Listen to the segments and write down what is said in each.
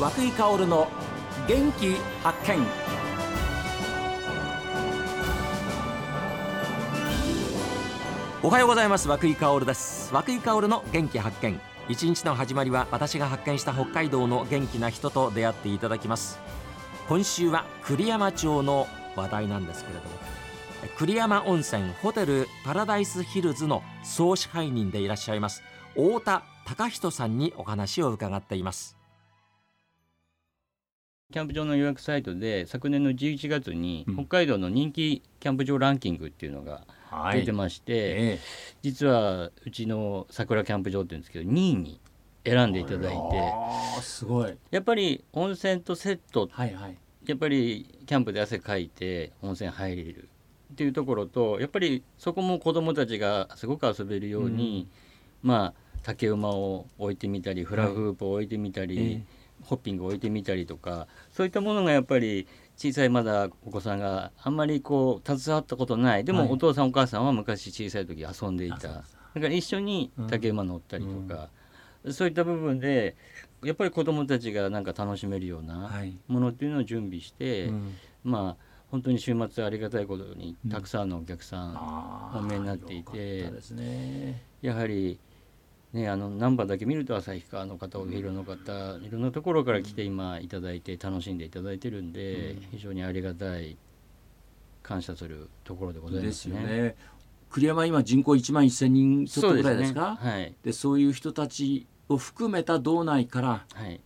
和久井薫の元気発見。おはようございます。和久井薫です。和久井薫の元気発見。一日の始まりは私が発見した北海道の元気な人と出会っていただきます。今週は栗山町の話題なんですけれども。栗山温泉ホテルパラダイスヒルズの総支配人でいらっしゃいます太田隆人さんにお話を伺っています。キャンプ場の予約サイトで昨年の11月に北海道の人気キャンプ場ランキングっていうのが出てまして、はいええ、実はうちの桜キャンプ場っていうんですけど2位に選んでいただいてすごい。やっぱり温泉とセット、はいはい、やっぱりキャンプで汗かいて温泉入れるっていうところとやっぱりそこも子どもたちがすごく遊べるように、うん、まあ竹馬を置いてみたりフラフープを置いてみたり、はいえ。ー、ホッピングを置いてみたりとかそういったものがやっぱり小さいまだお子さんがあんまりこう携わったことない。でもお父さんお母さんは昔小さい時遊んでいた、だから一緒に竹馬乗ったりとか、うん、そういった部分でやっぱり子どもたちがなんか楽しめるようなものっていうのを準備して、はいまあ本当に週末ありがたいことにたくさんのお客さんお見えになっていて、ね、やはりね、あのナンバーだけ見ると旭川の方帯広の方いろんなところから来て今いただいて楽しんでいただいてるんで、非常にありがたい感謝するところでございますね。ね。栗山今人口1万1,000人ちょっとぐらいですか、ね、はい、でそういう人たちを含めた道内から、はい、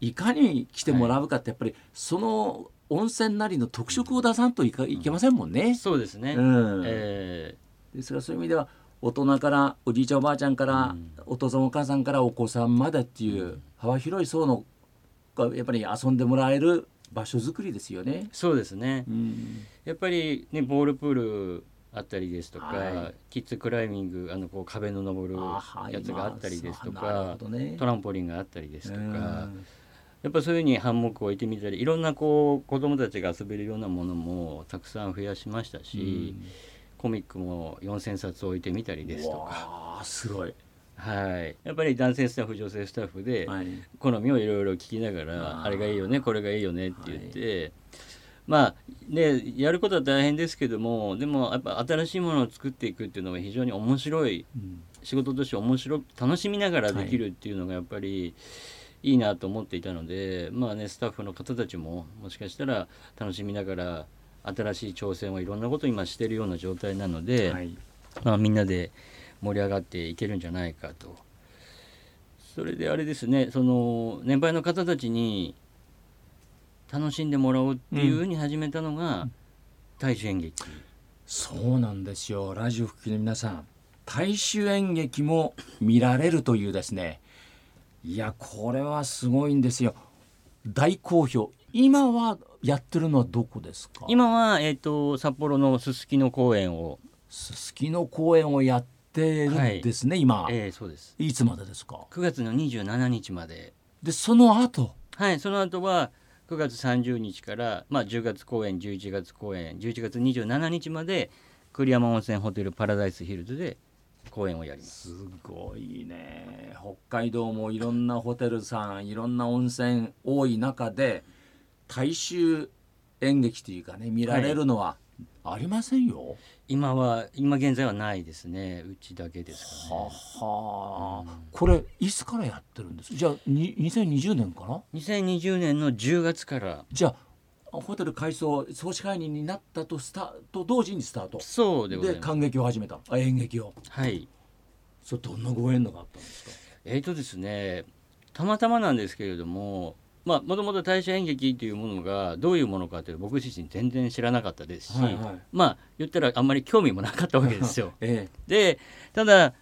いかに来てもらうかってやっぱりその温泉なりの特色を出さんといかいけませんもんね。そうですね、うん、えー、ですからそういう意味では大人からおじいちゃんおばあちゃんから、お父さんお母さんからお子さんまでっていう幅広い層のやっぱり遊んでもらえる場所づくりですよね。そうですね、うん、やっぱりねボールプールあったりですとか、はい、キッズクライミングあのこう壁の登るやつがあったりですとか、ね、トランポリンがあったりですとか。やっぱそういうふうにハンモックを置いてみたりいろんなこう子どもたちが遊べるようなものもたくさん増やしましたし、うんコミックも4,000冊置いてみたりですとか。すごい。はい、やっぱり男性スタッフ女性スタッフで好みをいろいろ聞きながら、あれがいいよねこれがいいよねって言って、はい、まあねやることは大変ですけどもでもやっぱ新しいものを作っていくっていうのが非常に面白い、うん、仕事として面白く楽しみながらできるっていうのがやっぱり、いいなと思っていたのでまあねスタッフの方たちももしかしたら楽しみながら新しい挑戦をいろんなことを今しているような状態なので、はい、まあ、みんなで盛り上がっていけるんじゃないかと。それであれですねその年配の方たちに楽しんでもらおうっていうふうに始めたのが、大衆演劇。そうなんですよ。ラジオ復帰の皆さん大衆演劇も見られるというですね。いやこれはすごいんですよ。大好評。今はやってるのはどこですか？今は、えーと、札幌のすすきの公園を。すすきの公園をやってるんですね、はい、今、えー、そうです。いつまでですか？9月の27日まで。でその後？はいその後は9月30日から、まあ、10月公演11月公演11月27日まで栗山温泉ホテルパラダイスヒルズで公演をやります。すごいね。北海道もいろんなホテルさんいろんな温泉多い中で大衆演劇というかね見られるのはありませんよ、はい、今は今現在はないですね。うちだけですかね。はは、うん、これいつからやってるんです？じゃあに2020年かな2020年の10月から。じゃあホテル改装総支配人になったとスタと同時にスタート。そうでで感激を始めた。あ演劇を。はい。それどんなご縁があったんですか？えっ、ー、とですねたまたまなんですけれどもまあもともと大衆演劇というものがどういうものかという僕自身全然知らなかったですし、はいはい、まあ言ったらあんまり興味もなかったわけですよ。ええ、でただ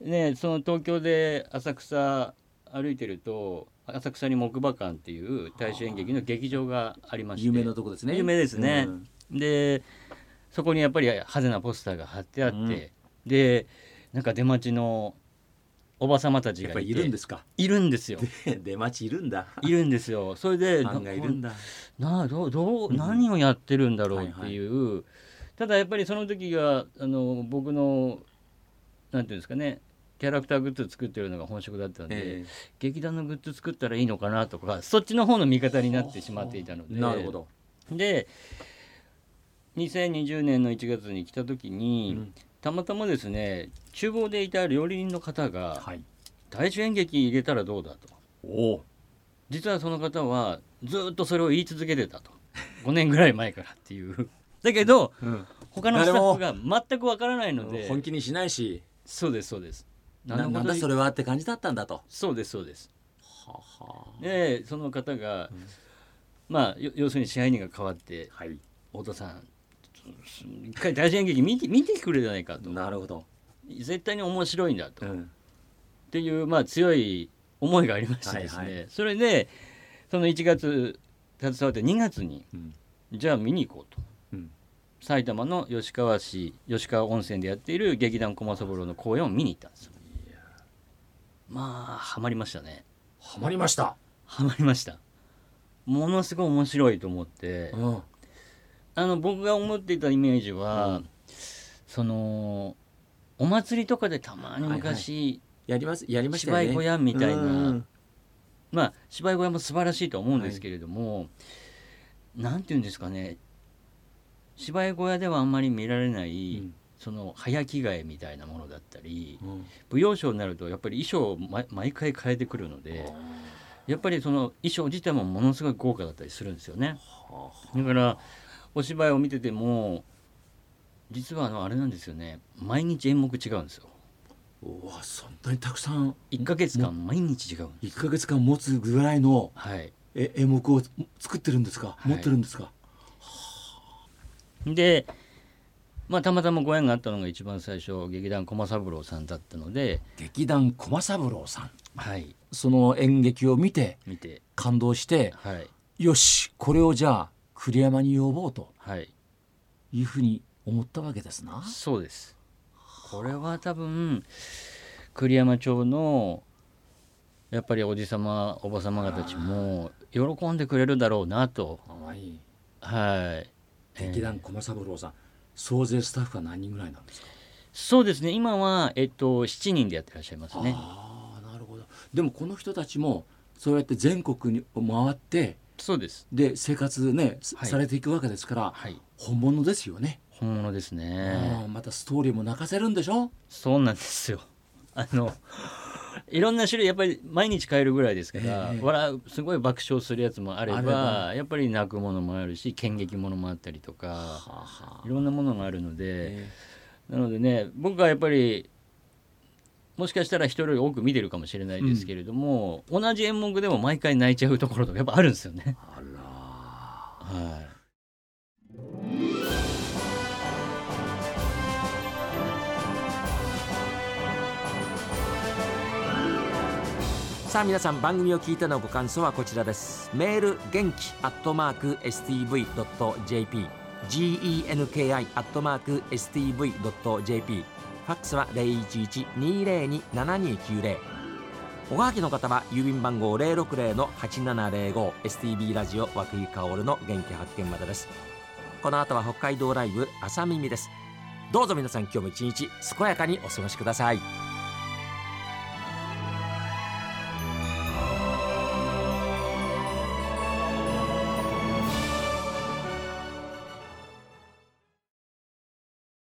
ねその東京で浅草歩いてると浅草に木馬館っていう大衆演劇の劇場がありまして有名なとこですね。有名ですね、うん、でそこにやっぱり派手なポスターが貼ってあって、うん、でなんか出待ちのおば様たちがいるんですか。いるんですよ。出待ちいるんだ。いるんですよ。それでファンがいるんだ。などうどう、何をやってるんだろうっていう、はいはい、ただやっぱりその時があの僕のなんていうんですかね。キャラクターグッズ作ってるのが本職だったんで、えー、劇団のグッズ作ったらいいのかなとかそっちの方の味方になってしまっていたので。なるほど。で2020年の1月に来た時に、うん、たまたまですね厨房でいた料理人の方が、はい、大衆演劇入れたらどうだと。お実はその方はずっとそれを言い続けてたと。5年ぐらい前からっていう。だけど、うん、他のスタッフが全くわからないので本気にしないし。そうですそうです。なんだそれはって感じだったんだと。そうですそうです。ははでその方が、うん、まあ要するに支配人が変わって、はい、太田さん一回大事演劇見て見てくれじゃないかと。なるほど。絶対に面白いんだと、うん、っていうまあ強い思いがありましてですね、はいはい、それでその1月携わって2月に、うん、じゃあ見に行こうと、うん、埼玉の吉川市吉川温泉でやっている劇団駒三郎の公演を見に行ったんですよ。まあハマりましたね。ハマりました。ハマりました。ものすごい面白いと思って、うん、あの僕が思っていたイメージは、うん、そのお祭りとかでたまに昔、はいはい、やりますやりました、ね、芝居小屋みたいな、まあ芝居小屋も素晴らしいと思うんですけれども、はい、なんていうんですかね芝居小屋ではあんまり見られない、うん。その早着替えみたいなものだったり、うん、舞踊ショーになるとやっぱり衣装を毎回変えてくるのでやっぱりその衣装自体もものすごい豪華だったりするんですよね。だからお芝居を見てても実はあのあれなんですよね。毎日演目違うんですよ。うわそんなにたくさん。1か月間毎日違う1か月間持つぐらいの、はい、え演目を作ってるんですか、持ってるんですか？でまあ、たまたまご縁があったのが一番最初劇団駒三郎さんだったので劇団駒三郎さん、はい、その演劇を見て見て。感動して、はい、よしこれをじゃあ栗山に呼ぼうと、はい、いうふうに思ったわけですな。そうです。これは多分栗山町のやっぱりおじ様おば様方たちも喜んでくれるだろうなと。はい、劇団駒三郎さん、総勢スタッフは何人ぐらいなんですか？そうですね。今は、えっと、7人でやってらっしゃいますね。ああなるほど。でもこの人たちもそうやって全国に回ってそうです。で生活ね、はい、されていくわけですから、はい、本物ですよね。本物ですね。またストーリーも泣かせるんでしょ？そうなんですよ。あのいろんな種類やっぱり毎日買えるぐらいですから、えー、すごい爆笑するやつもあればやっぱり泣くものもあるし剣劇ものもあったりとか、はあ、いろんなものがあるので、えー、なのでね僕はやっぱりもしかしたら人より多く見てるかもしれないですけれども、うん、同じ演目でも毎回泣いちゃうところとかやっぱあるんですよね。あらはい。さあ皆さん番組を聞いてのご感想はこちらです。メール元気アットマーク STV.jp genki アットマーク STV.jp ファックスは0112027290おはがきの方は郵便番号060-8705 STB ラジオ和久井薫の元気発見までです。この後は北海道ライブ朝耳です。どうぞ皆さん今日も一日健やかにお過ごしください。